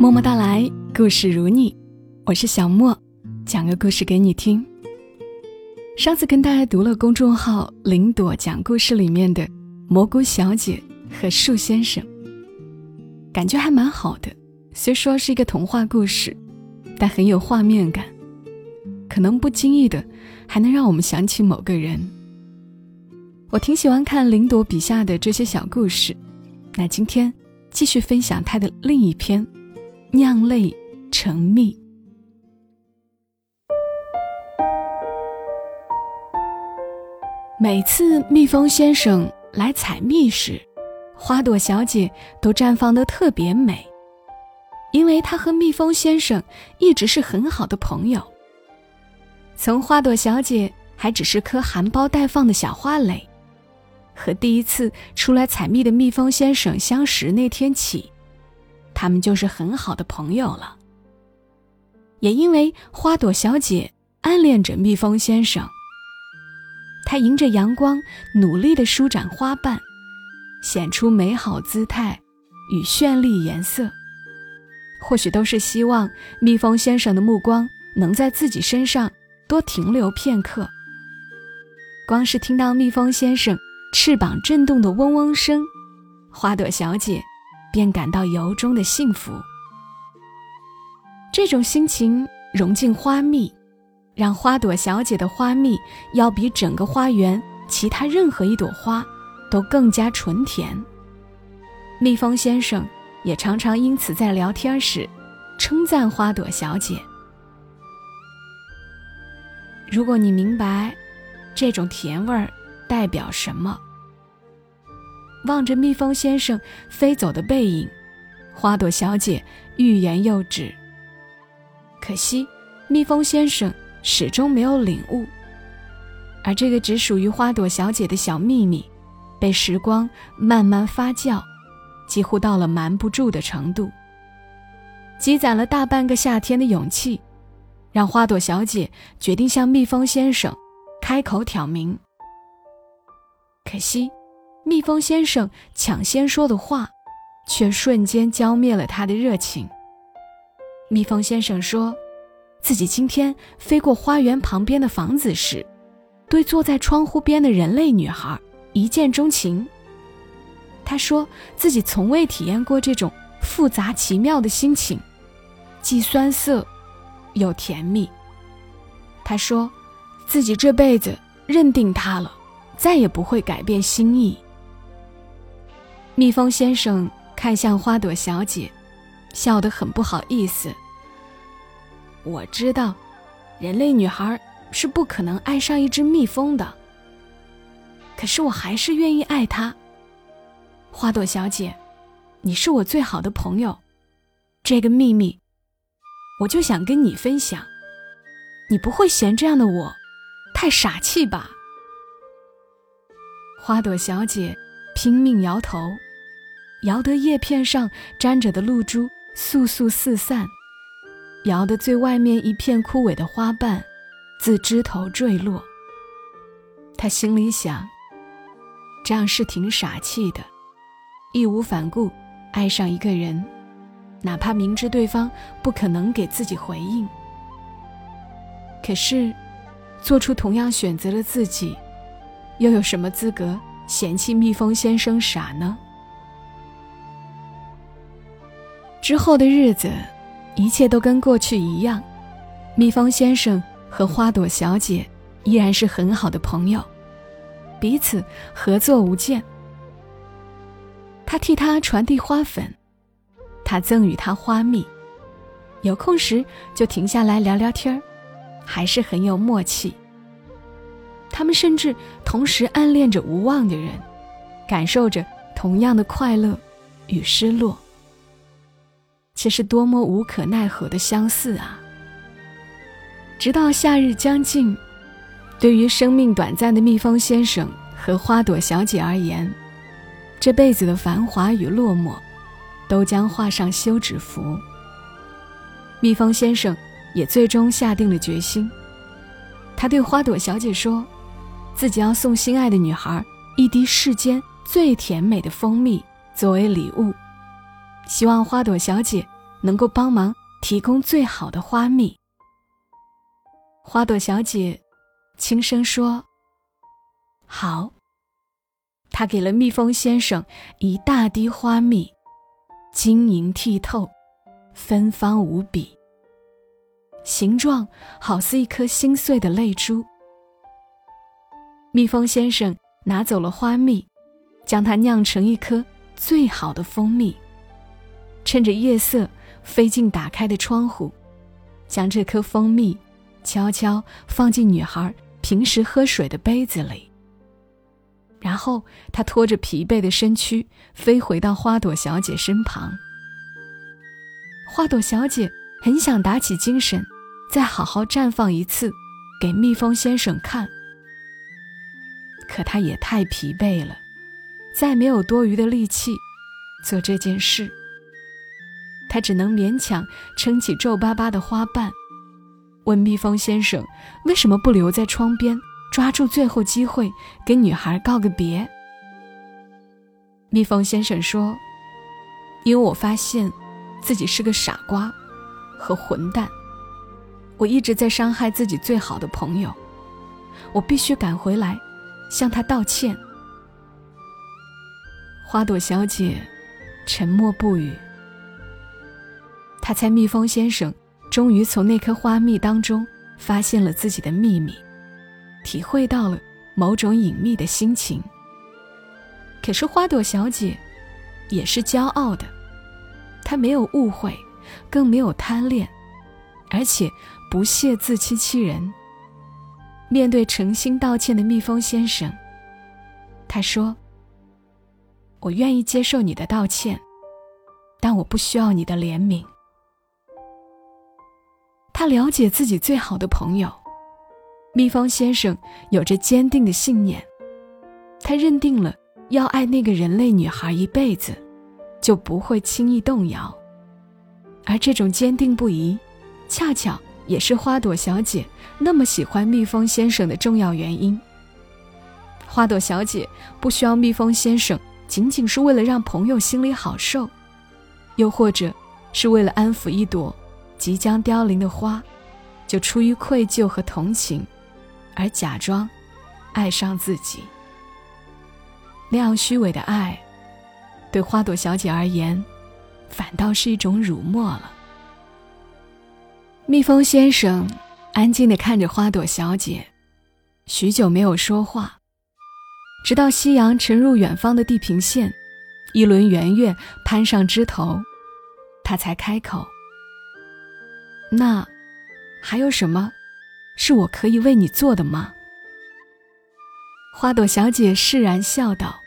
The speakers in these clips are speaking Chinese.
默默到来，故事如你，我是小莫，讲个故事给你听。上次跟大家读了公众号“林朵讲故事”里面的《蘑菇小姐和树先生》，感觉还蛮好的。虽说是一个童话故事，但很有画面感，可能不经意的还能让我们想起某个人。我挺喜欢看林朵笔下的这些小故事，那今天继续分享她的另一篇。酿泪成蜜。每次蜜蜂先生来采蜜时，花朵小姐都绽放的特别美，因为她和蜜蜂先生一直是很好的朋友。从花朵小姐还只是颗含苞待放的小花蕾，和第一次出来采蜜的蜜蜂先生相识那天起。他们就是很好的朋友了。也因为花朵小姐暗恋着蜜蜂先生，她迎着阳光努力地舒展花瓣，显出美好姿态与绚丽颜色。或许都是希望蜜蜂先生的目光能在自己身上多停留片刻。光是听到蜜蜂先生翅膀震动的嗡嗡声，花朵小姐。便感到由衷的幸福。这种心情融进花蜜，让花朵小姐的花蜜要比整个花园其他任何一朵花都更加纯甜。蜜蜂先生也常常因此在聊天时称赞花朵小姐。如果你明白这种甜味儿代表什么，望着蜜蜂先生飞走的背影，花朵小姐欲言又止。可惜，蜜蜂先生始终没有领悟，而这个只属于花朵小姐的小秘密，被时光慢慢发酵，几乎到了瞒不住的程度。积攒了大半个夏天的勇气，让花朵小姐决定向蜜蜂先生开口挑明。可惜。蜜蜂先生抢先说的话，却瞬间浇灭了他的热情。蜜蜂先生说，自己今天飞过花园旁边的房子时，对坐在窗户边的人类女孩一见钟情。他说自己从未体验过这种复杂奇妙的心情，既酸涩又甜蜜。他说，自己这辈子认定她了，再也不会改变心意。蜜蜂先生看向花朵小姐，笑得很不好意思。我知道，人类女孩是不可能爱上一只蜜蜂的。可是我还是愿意爱她。花朵小姐，你是我最好的朋友，这个秘密，我就想跟你分享。你不会嫌这样的我太傻气吧？花朵小姐拼命摇头。摇得叶片上沾着的露珠簌簌四散，摇得最外面一片枯萎的花瓣自枝头坠落。他心里想：这样是挺傻气的，义无反顾爱上一个人，哪怕明知对方不可能给自己回应。可是，做出同样选择的自己，又有什么资格嫌弃蜜蜂先生傻呢？之后的日子，一切都跟过去一样。蜜蜂先生和花朵小姐依然是很好的朋友，彼此合作无间。他替她传递花粉，他赠予她花蜜，有空时就停下来聊聊天儿，还是很有默契。他们甚至同时暗恋着无望的人，感受着同样的快乐与失落。却是多么无可奈何的相似啊！直到夏日将近，对于生命短暂的蜜蜂先生和花朵小姐而言，这辈子的繁华与落寞，都将画上休止符。蜜蜂先生也最终下定了决心，他对花朵小姐说：“自己要送心爱的女孩一滴世间最甜美的蜂蜜作为礼物。”希望花朵小姐能够帮忙提供最好的花蜜。花朵小姐轻声说：“好。”她给了蜜蜂先生一大滴花蜜，晶莹剔透，芬芳无比，形状好似一颗心碎的泪珠。蜜蜂先生拿走了花蜜，将它酿成一颗最好的蜂蜜。趁着夜色，飞进打开的窗户，将这颗蜂蜜悄悄放进女孩平时喝水的杯子里。然后，他拖着疲惫的身躯飞回到花朵小姐身旁。花朵小姐很想打起精神，再好好绽放一次，给蜜蜂先生看。可她也太疲惫了，再没有多余的力气做这件事。他只能勉强撑起皱巴巴的花瓣，问蜜蜂先生：“为什么不留在窗边？”抓住最后机会跟女孩告个别。蜜蜂先生说：“因为我发现自己是个傻瓜和混蛋，我一直在伤害自己最好的朋友，我必须赶回来向他道歉。”花朵小姐沉默不语。她猜蜜蜂先生终于从那颗花蜜当中发现了自己的秘密。体会到了某种隐秘的心情。可是花朵小姐也是骄傲的，她没有误会，更没有贪恋，而且不屑自欺欺人。面对诚心道歉的蜜蜂先生，她说：“我愿意接受你的道歉，但我不需要你的怜悯。”他了解自己最好的朋友。蜜蜂先生有着坚定的信念，他认定了要爱那个人类女孩一辈子，就不会轻易动摇。而这种坚定不移，恰巧也是花朵小姐那么喜欢蜜蜂先生的重要原因。花朵小姐不需要蜜蜂先生仅仅是为了让朋友心里好受，又或者是为了安抚一朵即将凋零的花，就出于愧疚和同情。而假装爱上自己，那样虚伪的爱，对花朵小姐而言，反倒是一种辱没了。蜜蜂先生安静地看着花朵小姐，许久没有说话，直到夕阳沉入远方的地平线，一轮圆月攀上枝头，他才开口：“那还有什么？”是我可以为你做的吗？花朵小姐释然笑道：“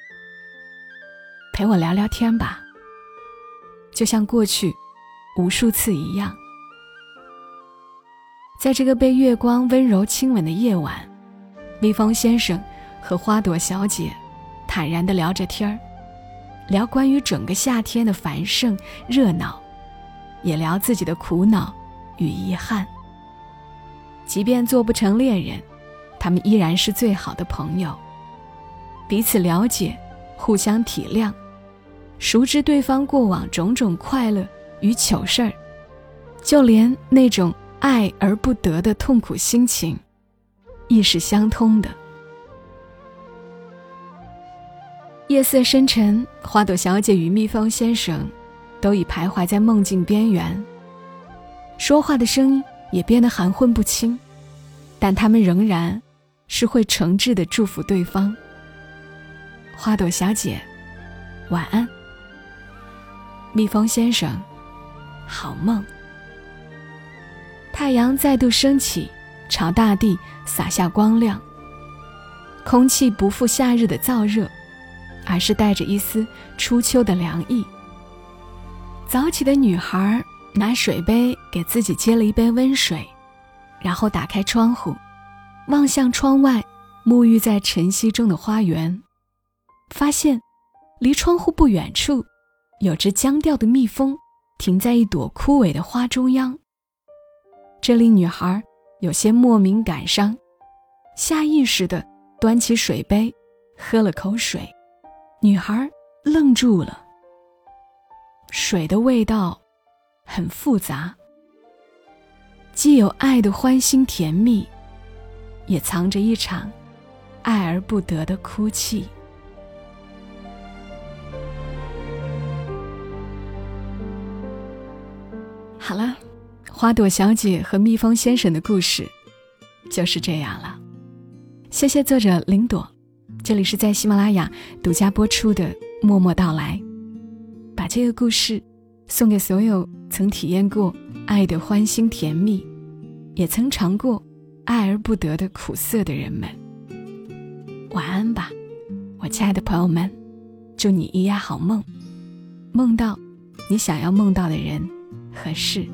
陪我聊聊天吧，就像过去无数次一样。”在这个被月光温柔亲吻的夜晚，蜜蜂先生和花朵小姐坦然地聊着天儿，聊关于整个夏天的繁盛热闹，也聊自己的苦恼与遗憾。即便做不成恋人，他们依然是最好的朋友。彼此了解，互相体谅，熟知对方过往种种快乐与糗事儿，就连那种爱而不得的痛苦心情，亦是相通的。夜色深沉，花朵小姐与蜜蜂先生都已徘徊在梦境边缘，说话的声音。也变得含混不清，但他们仍然是会诚挚的祝福对方。花朵小姐，晚安。蜜蜂先生，好梦。太阳再度升起，朝大地洒下光亮。空气不复夏日的燥热，而是带着一丝初秋的凉意。早起的女孩。拿水杯给自己接了一杯温水，然后打开窗户，望向窗外，沐浴在晨曦中的花园，发现离窗户不远处，有只僵掉的蜜蜂停在一朵枯萎的花中央。这令女孩有些莫名感伤，下意识地端起水杯，喝了口水。女孩愣住了，水的味道。很复杂，既有爱的欢欣甜蜜，也藏着一场爱而不得的哭泣。好了，花朵小姐和蜜蜂先生的故事就是这样了。谢谢作者林朵，这里是在喜马拉雅独家播出的《默默到来》，把这个故事送给所有曾体验过爱的欢欣甜蜜，也曾尝过爱而不得的苦涩的人们。晚安吧，我亲爱的朋友们，祝你一夜好梦，梦到你想要梦到的人。和事。